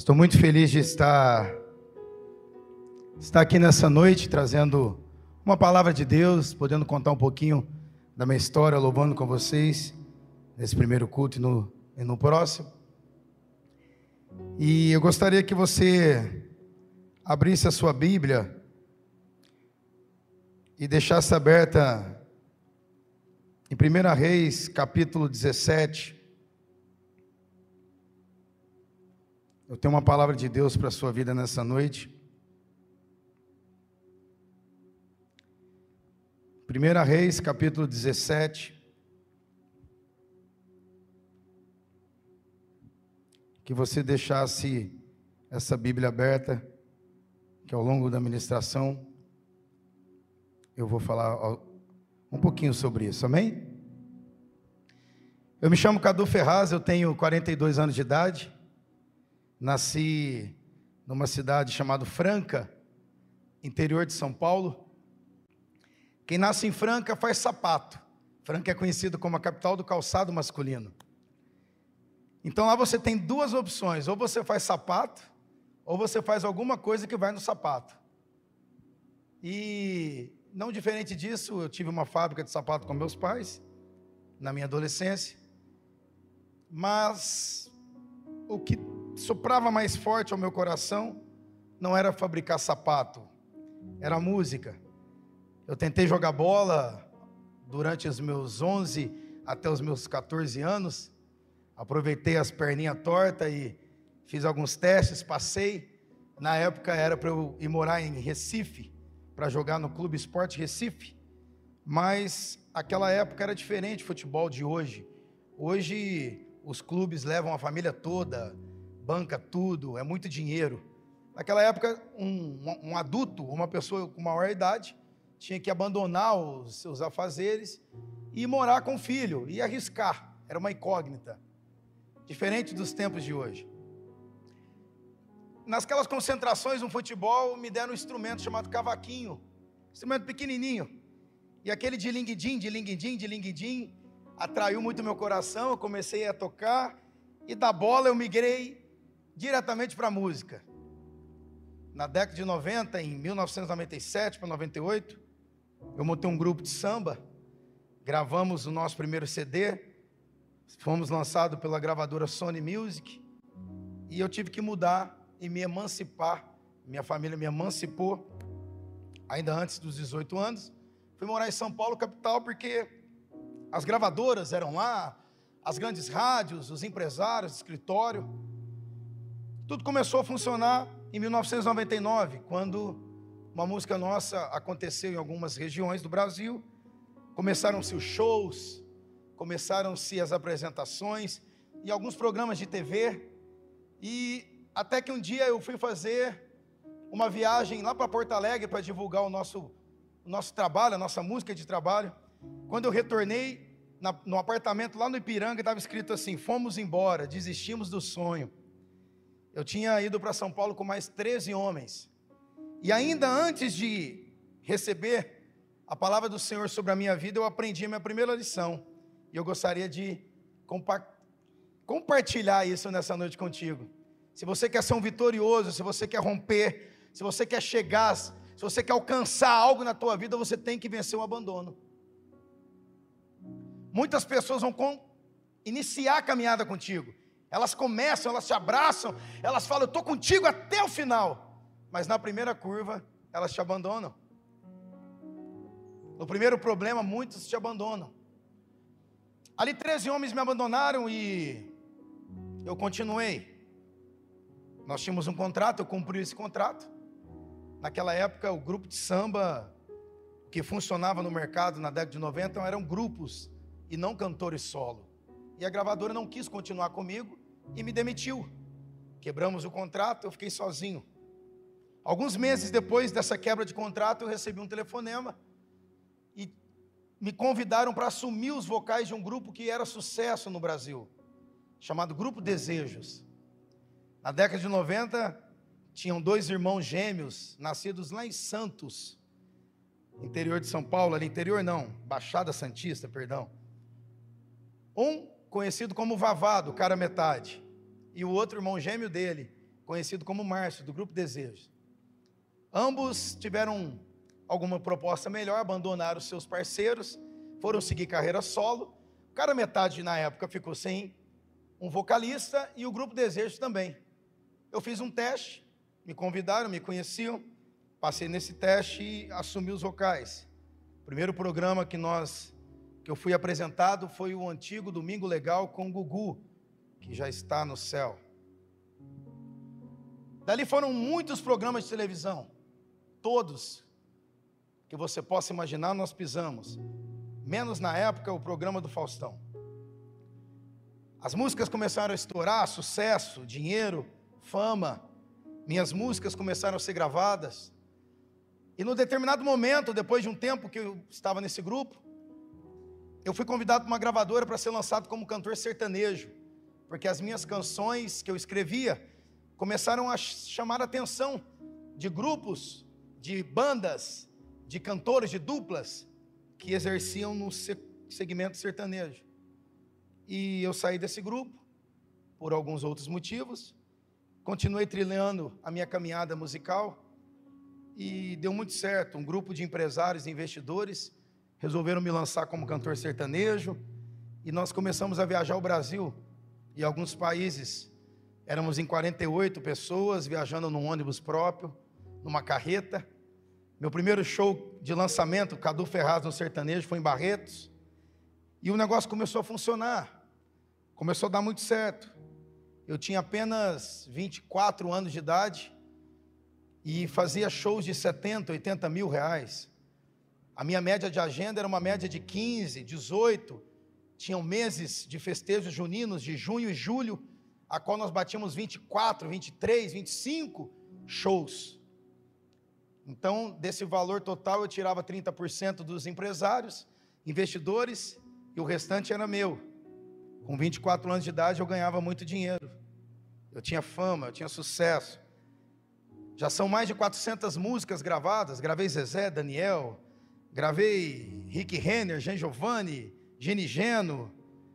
Estou muito feliz de estar, estar aqui nessa noite trazendo uma palavra de Deus, podendo contar um pouquinho da minha história, louvando com vocês nesse primeiro culto e no, e no próximo. E eu gostaria que você abrisse a sua Bíblia e deixasse aberta em 1 Reis, capítulo 17. Eu tenho uma palavra de Deus para a sua vida nessa noite. 1 Reis, capítulo 17. Que você deixasse essa Bíblia aberta, que ao longo da ministração eu vou falar um pouquinho sobre isso, amém? Eu me chamo Cadu Ferraz, eu tenho 42 anos de idade. Nasci numa cidade chamada Franca, interior de São Paulo. Quem nasce em Franca faz sapato. Franca é conhecido como a capital do calçado masculino. Então lá você tem duas opções: ou você faz sapato, ou você faz alguma coisa que vai no sapato. E não diferente disso, eu tive uma fábrica de sapato com meus pais na minha adolescência. Mas o que soprava mais forte ao meu coração não era fabricar sapato, era música. Eu tentei jogar bola durante os meus 11 até os meus 14 anos. Aproveitei as perninhas tortas e fiz alguns testes, passei. Na época era para eu ir morar em Recife, para jogar no Clube Esporte Recife. Mas aquela época era diferente futebol de hoje. Hoje os clubes levam a família toda, banca tudo, é muito dinheiro. Naquela época, um, um adulto, uma pessoa com maior idade, tinha que abandonar os seus afazeres e morar com o filho, e arriscar, era uma incógnita, diferente dos tempos de hoje. Nasquelas concentrações no futebol, me deram um instrumento chamado cavaquinho, instrumento pequenininho, e aquele de linguidim, de linguidim, de linguidim, atraiu muito meu coração, eu comecei a tocar, e da bola eu migrei diretamente para a música. Na década de 90, em 1997 para 98, eu montei um grupo de samba, gravamos o nosso primeiro CD, fomos lançados pela gravadora Sony Music, e eu tive que mudar e me emancipar. Minha família me emancipou, ainda antes dos 18 anos. Fui morar em São Paulo, capital, porque as gravadoras eram lá, as grandes rádios, os empresários, escritório. Tudo começou a funcionar em 1999, quando uma música nossa aconteceu em algumas regiões do Brasil. Começaram-se os shows, começaram-se as apresentações e alguns programas de TV. E até que um dia eu fui fazer uma viagem lá para Porto Alegre para divulgar o nosso, o nosso trabalho, a nossa música de trabalho. Quando eu retornei na, no apartamento lá no Ipiranga, estava escrito assim: Fomos embora, desistimos do sonho. Eu tinha ido para São Paulo com mais 13 homens. E ainda antes de receber a palavra do Senhor sobre a minha vida, eu aprendi a minha primeira lição. E eu gostaria de compa compartilhar isso nessa noite contigo. Se você quer ser um vitorioso, se você quer romper, se você quer chegar, se você quer alcançar algo na tua vida, você tem que vencer o abandono. Muitas pessoas vão iniciar a caminhada contigo, elas começam, elas te abraçam, elas falam, eu estou contigo até o final. Mas na primeira curva, elas te abandonam. No primeiro problema, muitos te abandonam. Ali 13 homens me abandonaram e eu continuei. Nós tínhamos um contrato, eu cumpri esse contrato. Naquela época, o grupo de samba que funcionava no mercado na década de 90 eram grupos e não cantores solo. E a gravadora não quis continuar comigo e me demitiu. Quebramos o contrato, eu fiquei sozinho. Alguns meses depois dessa quebra de contrato, eu recebi um telefonema e me convidaram para assumir os vocais de um grupo que era sucesso no Brasil, chamado Grupo Desejos. Na década de 90, tinham dois irmãos gêmeos, nascidos lá em Santos, interior de São Paulo, ali interior não, Baixada Santista, perdão. Um conhecido como Vavado, cara metade, e o outro irmão gêmeo dele, conhecido como Márcio, do Grupo Desejos. Ambos tiveram alguma proposta melhor, abandonaram seus parceiros, foram seguir carreira solo. Cada metade na época ficou sem um vocalista e o Grupo Desejos também. Eu fiz um teste, me convidaram, me conheciam, passei nesse teste e assumi os vocais. O primeiro programa que nós eu fui apresentado foi o antigo Domingo Legal com Gugu, que já está no céu. Dali foram muitos programas de televisão, todos que você possa imaginar, nós pisamos. Menos na época o programa do Faustão. As músicas começaram a estourar, sucesso, dinheiro, fama. Minhas músicas começaram a ser gravadas. E no determinado momento, depois de um tempo que eu estava nesse grupo, eu fui convidado para uma gravadora para ser lançado como cantor sertanejo, porque as minhas canções que eu escrevia começaram a chamar a atenção de grupos, de bandas, de cantores, de duplas que exerciam no segmento sertanejo. E eu saí desse grupo por alguns outros motivos, continuei trilhando a minha caminhada musical e deu muito certo. Um grupo de empresários e investidores resolveram me lançar como cantor sertanejo e nós começamos a viajar o Brasil e alguns países. Éramos em 48 pessoas viajando num ônibus próprio, numa carreta. Meu primeiro show de lançamento, Cadu Ferraz no sertanejo, foi em Barretos. E o negócio começou a funcionar. Começou a dar muito certo. Eu tinha apenas 24 anos de idade e fazia shows de 70, 80 mil reais. A minha média de agenda era uma média de 15, 18. Tinham meses de festejos juninos de junho e julho, a qual nós batíamos 24, 23, 25 shows. Então, desse valor total, eu tirava 30% dos empresários, investidores, e o restante era meu. Com 24 anos de idade, eu ganhava muito dinheiro. Eu tinha fama, eu tinha sucesso. Já são mais de 400 músicas gravadas. Gravei Zezé, Daniel, Gravei Rick Renner, Jean Giovanni, Gene Geno,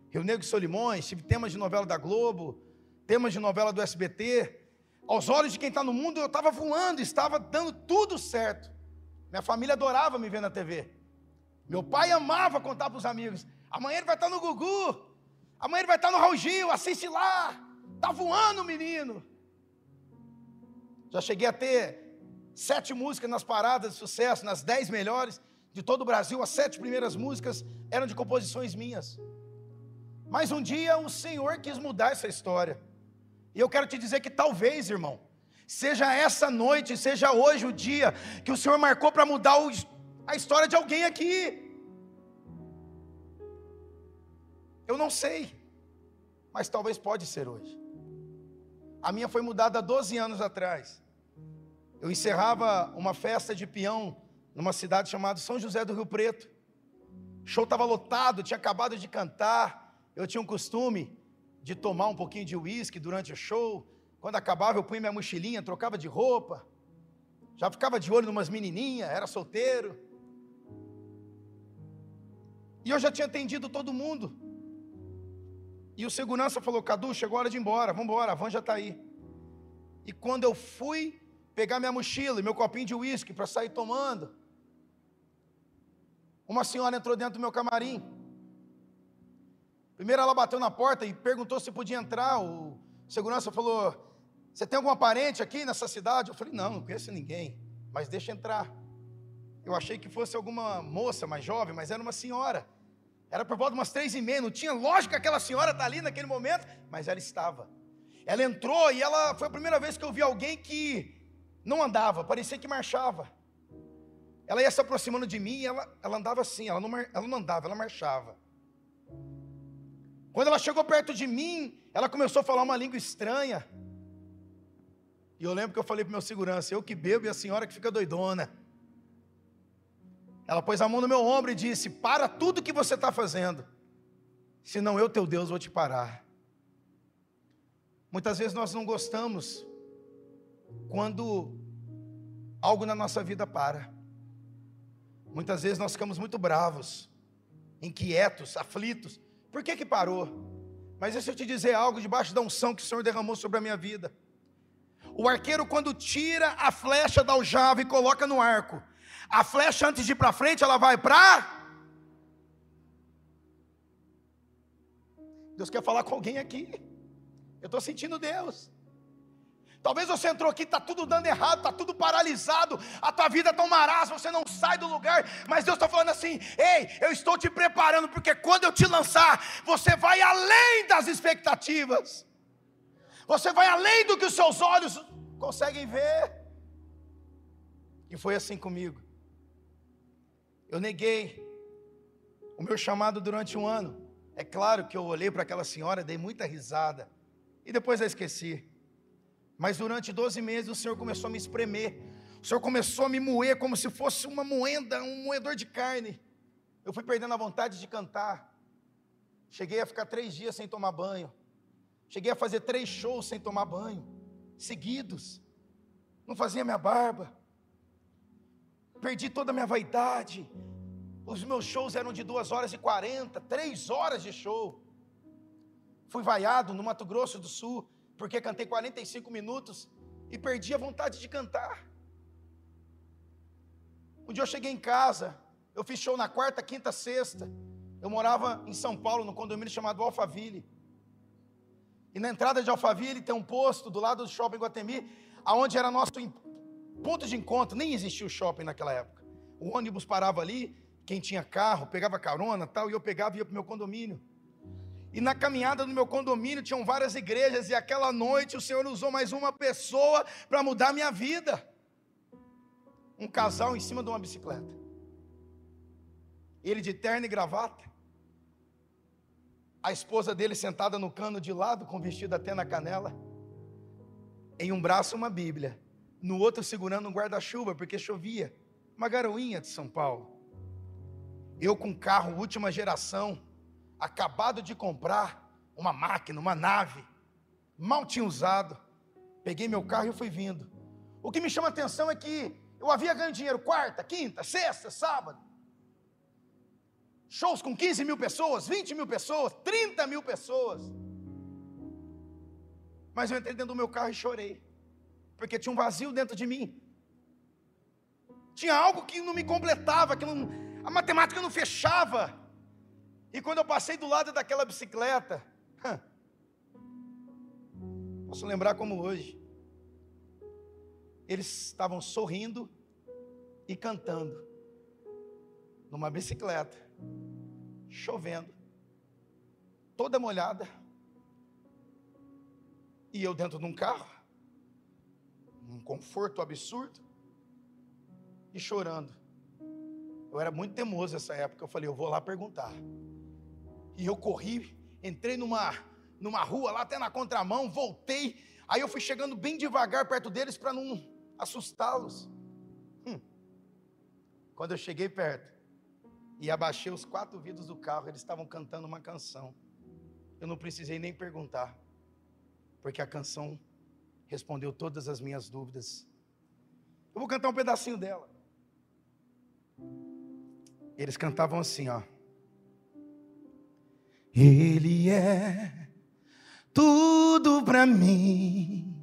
Rio Negro e Solimões, tive temas de novela da Globo, temas de novela do SBT. Aos olhos de quem está no mundo, eu estava voando, estava dando tudo certo. Minha família adorava me ver na TV. Meu pai amava contar para os amigos. Amanhã ele vai estar tá no Gugu. Amanhã ele vai estar tá no Raul Gil, assiste lá. Está voando, menino. Já cheguei a ter sete músicas nas paradas de sucesso, nas dez melhores de todo o Brasil, as sete primeiras músicas eram de composições minhas. Mas um dia o Senhor quis mudar essa história. E eu quero te dizer que talvez, irmão, seja essa noite, seja hoje o dia que o Senhor marcou para mudar o, a história de alguém aqui. Eu não sei, mas talvez pode ser hoje. A minha foi mudada há 12 anos atrás. Eu encerrava uma festa de peão numa cidade chamada São José do Rio Preto. O show estava lotado, tinha acabado de cantar. Eu tinha um costume de tomar um pouquinho de uísque durante o show. Quando acabava, eu punha minha mochilinha, trocava de roupa. Já ficava de olho em umas menininhas, era solteiro. E eu já tinha atendido todo mundo. E o segurança falou: Cadu, chegou a hora de ir embora, vamos embora, a van já está aí. E quando eu fui pegar minha mochila e meu copinho de uísque para sair tomando, uma senhora entrou dentro do meu camarim. Primeiro ela bateu na porta e perguntou se podia entrar. O segurança falou: Você tem algum parente aqui nessa cidade? Eu falei: Não, não conheço ninguém, mas deixa entrar. Eu achei que fosse alguma moça mais jovem, mas era uma senhora. Era por volta de umas três e meia. Não tinha lógica que aquela senhora está ali naquele momento, mas ela estava. Ela entrou e ela foi a primeira vez que eu vi alguém que não andava, parecia que marchava. Ela ia se aproximando de mim e ela, ela andava assim, ela não, ela não andava, ela marchava. Quando ela chegou perto de mim, ela começou a falar uma língua estranha. E eu lembro que eu falei para meu segurança, eu que bebo e a senhora que fica doidona. Ela pôs a mão no meu ombro e disse: Para tudo que você está fazendo, senão eu, teu Deus, vou te parar. Muitas vezes nós não gostamos quando algo na nossa vida para. Muitas vezes nós ficamos muito bravos, inquietos, aflitos. Por que que parou? Mas deixa eu te dizer algo debaixo da unção que o Senhor derramou sobre a minha vida. O arqueiro, quando tira a flecha da aljava e coloca no arco, a flecha antes de ir para frente, ela vai para. Deus quer falar com alguém aqui. Eu estou sentindo Deus. Talvez você entrou aqui, está tudo dando errado, está tudo paralisado, a tua vida está um marasmo, você não sai do lugar, mas Deus está falando assim: ei, eu estou te preparando, porque quando eu te lançar, você vai além das expectativas, você vai além do que os seus olhos conseguem ver. E foi assim comigo. Eu neguei o meu chamado durante um ano. É claro que eu olhei para aquela senhora, dei muita risada, e depois eu esqueci. Mas durante 12 meses o Senhor começou a me espremer. O Senhor começou a me moer como se fosse uma moenda, um moedor de carne. Eu fui perdendo a vontade de cantar. Cheguei a ficar três dias sem tomar banho. Cheguei a fazer três shows sem tomar banho, seguidos. Não fazia minha barba. Perdi toda a minha vaidade. Os meus shows eram de duas horas e quarenta, três horas de show. Fui vaiado no Mato Grosso do Sul porque cantei 45 minutos e perdi a vontade de cantar. Um dia eu cheguei em casa, eu fiz show na quarta, quinta, sexta. Eu morava em São Paulo, no condomínio chamado Alphaville. E na entrada de Alphaville tem um posto do lado do shopping Guatemi, aonde era nosso ponto de encontro. Nem existia o shopping naquela época. O ônibus parava ali, quem tinha carro pegava carona, tal, e eu pegava e ia para o meu condomínio. E na caminhada no meu condomínio tinham várias igrejas, e aquela noite o Senhor usou mais uma pessoa para mudar minha vida. Um casal em cima de uma bicicleta. Ele de terno e gravata. A esposa dele sentada no cano de lado, com vestido até na canela. Em um braço uma Bíblia, no outro segurando um guarda-chuva, porque chovia. Uma garoinha de São Paulo. Eu com carro última geração, acabado de comprar uma máquina, uma nave, mal tinha usado. Peguei meu carro e fui vindo. O que me chama a atenção é que eu havia ganho dinheiro quarta, quinta, sexta, sábado. Shows com 15 mil pessoas, 20 mil pessoas, 30 mil pessoas. Mas eu entrei dentro do meu carro e chorei, porque tinha um vazio dentro de mim. Tinha algo que não me completava, que não, a matemática não fechava. E quando eu passei do lado daquela bicicleta, posso lembrar como hoje, eles estavam sorrindo e cantando numa bicicleta, chovendo, toda molhada, e eu dentro de um carro, um conforto absurdo, e chorando. Eu era muito teimoso nessa época, eu falei, eu vou lá perguntar. E eu corri, entrei numa, numa rua lá até na contramão, voltei. Aí eu fui chegando bem devagar perto deles para não assustá-los. Hum. Quando eu cheguei perto e abaixei os quatro vidros do carro, eles estavam cantando uma canção. Eu não precisei nem perguntar, porque a canção respondeu todas as minhas dúvidas. Eu vou cantar um pedacinho dela. Eles cantavam assim, ó. Ele é tudo para mim.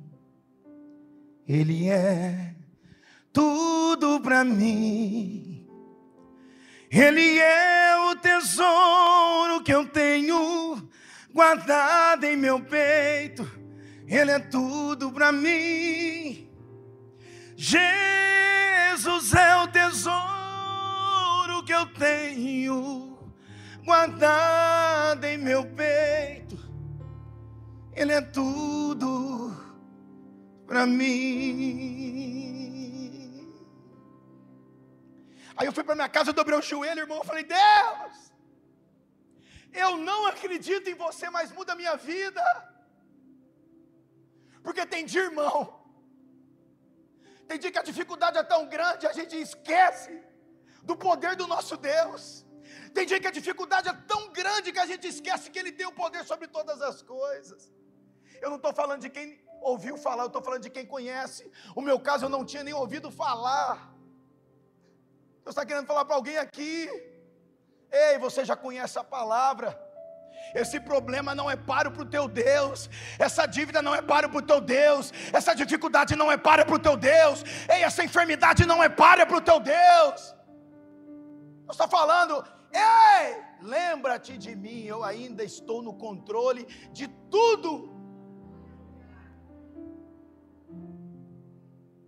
Ele é tudo para mim. Ele é o tesouro que eu tenho guardado em meu peito. Ele é tudo para mim. Jesus é o tesouro que eu tenho guardado em meu peito. Ele é tudo para mim. Aí eu fui para minha casa, eu dobrei o joelho, irmão, eu falei: Deus, eu não acredito em você, mas muda a minha vida. Porque tem dia, irmão, tem dia que a dificuldade é tão grande, a gente esquece do poder do nosso Deus. Tem dia que a dificuldade é tão grande que a gente esquece que Ele tem o poder sobre todas as coisas. Eu não estou falando de quem ouviu falar, eu estou falando de quem conhece. O meu caso eu não tinha nem ouvido falar. Deus está querendo falar para alguém aqui. Ei, você já conhece a palavra. Esse problema não é páreo para o teu Deus, essa dívida não é páreo para o teu Deus, essa dificuldade não é páreo para o teu Deus, ei, essa enfermidade não é páreo para o teu Deus. Eu estou falando, ei, lembra-te de mim, eu ainda estou no controle de tudo.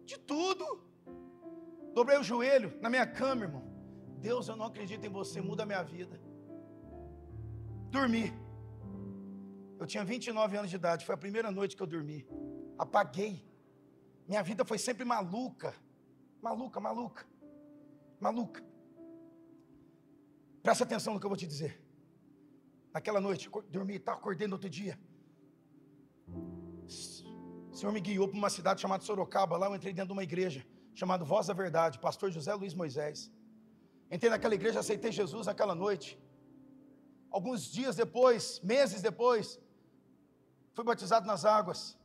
De tudo. Dobrei o joelho na minha cama, irmão. Deus, eu não acredito em você, muda a minha vida. Dormi. Eu tinha 29 anos de idade, foi a primeira noite que eu dormi. Apaguei. Minha vida foi sempre maluca. Maluca, maluca. Maluca. Presta atenção no que eu vou te dizer. Naquela noite, dormi, tá, acordei no outro dia. O Senhor me guiou para uma cidade chamada Sorocaba. Lá eu entrei dentro de uma igreja chamada Voz da Verdade, pastor José Luiz Moisés. Entrei naquela igreja, aceitei Jesus naquela noite. Alguns dias depois, meses depois, fui batizado nas águas.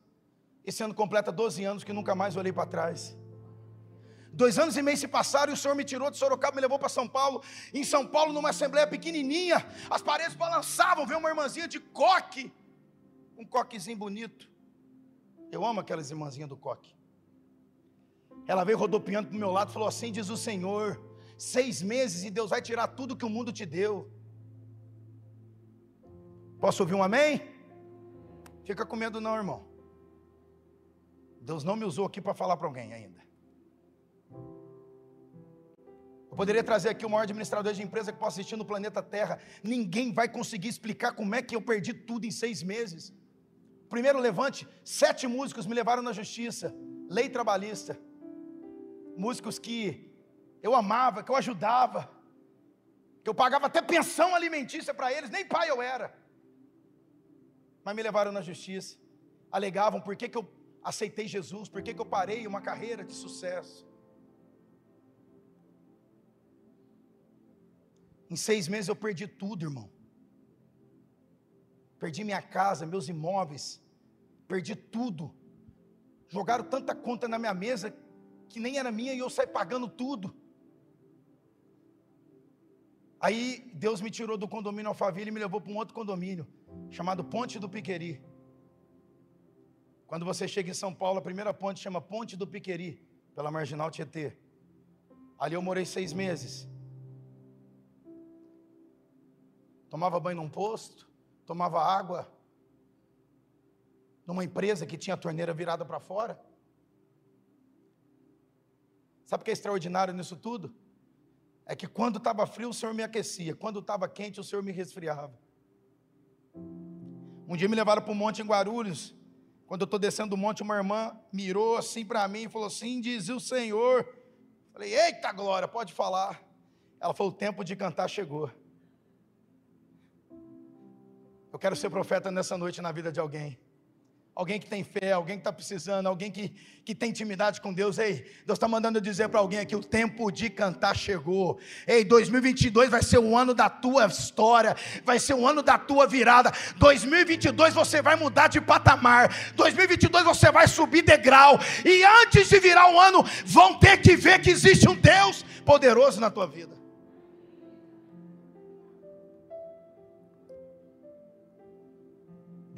Esse ano completa 12 anos que nunca mais olhei para trás. Dois anos e meio se passaram e o Senhor me tirou de Sorocaba, me levou para São Paulo. Em São Paulo, numa assembleia pequenininha, as paredes balançavam, veio uma irmãzinha de coque, um coquezinho bonito. Eu amo aquelas irmãzinhas do coque. Ela veio rodopiando para o meu lado e falou assim: diz o Senhor, seis meses e Deus vai tirar tudo que o mundo te deu. Posso ouvir um amém? Fica com medo, não, irmão. Deus não me usou aqui para falar para alguém ainda. Poderia trazer aqui o maior administrador de empresa que possa existir no planeta Terra. Ninguém vai conseguir explicar como é que eu perdi tudo em seis meses. Primeiro levante, sete músicos me levaram na justiça, lei trabalhista. Músicos que eu amava, que eu ajudava, que eu pagava até pensão alimentícia para eles, nem pai eu era. Mas me levaram na justiça, alegavam por que, que eu aceitei Jesus, por que, que eu parei uma carreira de sucesso. Em seis meses eu perdi tudo, irmão. Perdi minha casa, meus imóveis, perdi tudo. Jogaram tanta conta na minha mesa que nem era minha e eu saí pagando tudo. Aí Deus me tirou do condomínio Alphaville e me levou para um outro condomínio, chamado Ponte do Piqueri. Quando você chega em São Paulo, a primeira ponte chama Ponte do Piqueri, pela Marginal Tietê. Ali eu morei seis meses. Tomava banho num posto, tomava água numa empresa que tinha a torneira virada para fora. Sabe o que é extraordinário nisso tudo? é que quando estava frio o Senhor me aquecia, quando estava quente o Senhor me resfriava. Um dia me levaram para um monte em Guarulhos. Quando eu estou descendo o monte, uma irmã mirou assim para mim e falou assim: Diz o Senhor. Falei: Eita glória, pode falar. Ela falou: O tempo de cantar chegou. Eu quero ser profeta nessa noite na vida de alguém alguém que tem fé, alguém que está precisando, alguém que, que tem intimidade com Deus. Ei, Deus está mandando dizer para alguém aqui: o tempo de cantar chegou. Ei, 2022 vai ser o ano da tua história, vai ser o ano da tua virada. 2022 você vai mudar de patamar. 2022 você vai subir degrau. E antes de virar o ano, vão ter que ver que existe um Deus poderoso na tua vida.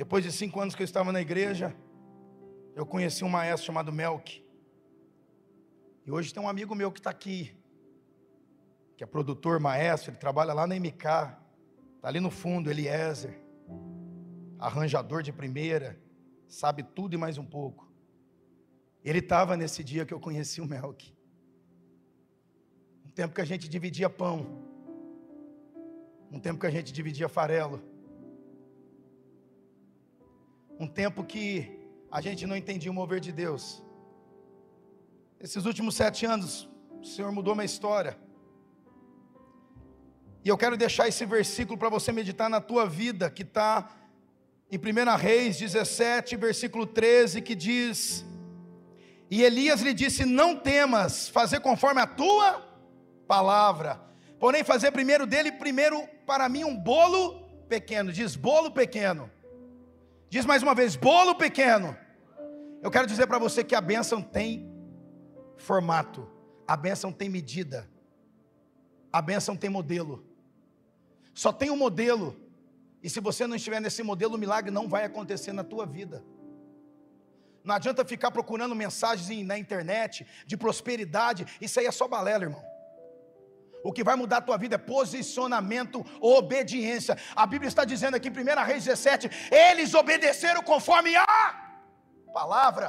Depois de cinco anos que eu estava na igreja, eu conheci um maestro chamado Melk. E hoje tem um amigo meu que está aqui, que é produtor, maestro, ele trabalha lá na MK, está ali no fundo, Eliezer, arranjador de primeira, sabe tudo e mais um pouco. Ele estava nesse dia que eu conheci o Melk. Um tempo que a gente dividia pão, um tempo que a gente dividia farelo um tempo que a gente não entendia o mover de Deus. Esses últimos sete anos, o Senhor mudou minha história. E eu quero deixar esse versículo para você meditar na tua vida, que está em 1 Reis 17, versículo 13, que diz: E Elias lhe disse: Não temas fazer conforme a tua palavra, porém fazer primeiro dele, primeiro para mim um bolo pequeno. Diz bolo pequeno. Diz mais uma vez: bolo pequeno. Eu quero dizer para você que a bênção tem formato, a bênção tem medida, a bênção tem modelo. Só tem um modelo E se você não estiver nesse modelo, o milagre não vai acontecer na tua vida. Não adianta ficar procurando mensagens na internet de prosperidade, isso aí é só balela, irmão. O que vai mudar a tua vida é posicionamento, obediência. A Bíblia está dizendo aqui em 1 Reis 17: eles obedeceram conforme a palavra.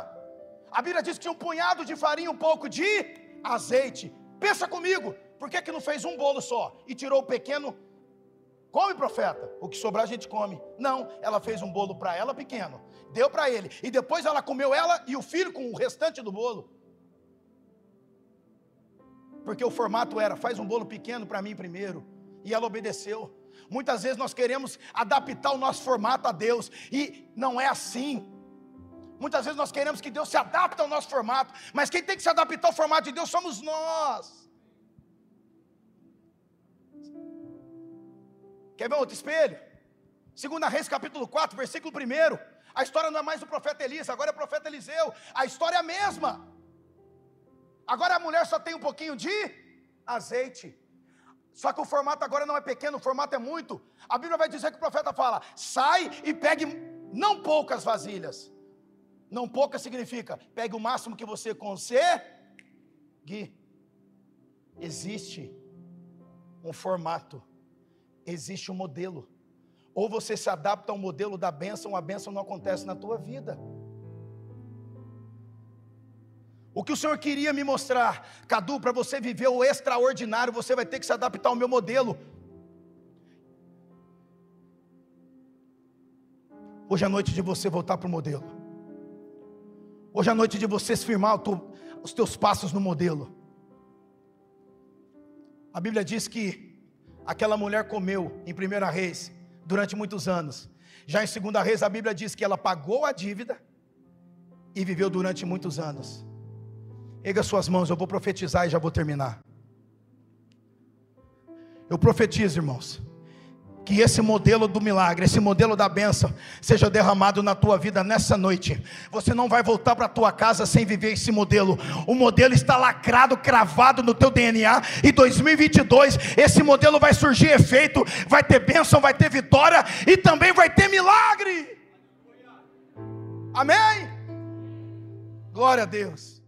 A Bíblia diz que tinha um punhado de farinha, um pouco de azeite. Pensa comigo, por que, que não fez um bolo só e tirou o pequeno? Come, profeta, o que sobrar a gente come. Não, ela fez um bolo para ela pequeno, deu para ele, e depois ela comeu ela e o filho com o restante do bolo. Porque o formato era: faz um bolo pequeno para mim primeiro. E ela obedeceu. Muitas vezes nós queremos adaptar o nosso formato a Deus, e não é assim. Muitas vezes nós queremos que Deus se adapte ao nosso formato, mas quem tem que se adaptar ao formato de Deus somos nós. Quer ver outro espelho? Segunda Reis capítulo 4, versículo 1. A história não é mais do profeta Elias, agora é o profeta Eliseu. A história é a mesma. Agora a mulher só tem um pouquinho de azeite. Só que o formato agora não é pequeno, o formato é muito. A Bíblia vai dizer que o profeta fala: sai e pegue não poucas vasilhas. Não poucas significa, pegue o máximo que você consegue. Existe um formato, existe um modelo. Ou você se adapta ao modelo da bênção, a bênção não acontece na tua vida. O que o Senhor queria me mostrar, Cadu, para você viver o extraordinário, você vai ter que se adaptar ao meu modelo. Hoje é a noite de você voltar para o modelo. Hoje é a noite de você firmar os teus passos no modelo. A Bíblia diz que aquela mulher comeu em primeira reis durante muitos anos. Já em segunda reis a Bíblia diz que ela pagou a dívida e viveu durante muitos anos. Erga suas mãos, eu vou profetizar e já vou terminar. Eu profetizo, irmãos, que esse modelo do milagre, esse modelo da bênção, seja derramado na tua vida nessa noite. Você não vai voltar para a tua casa sem viver esse modelo. O modelo está lacrado, cravado no teu DNA. E 2022, esse modelo vai surgir efeito, vai ter bênção, vai ter vitória e também vai ter milagre. Amém? Glória a Deus.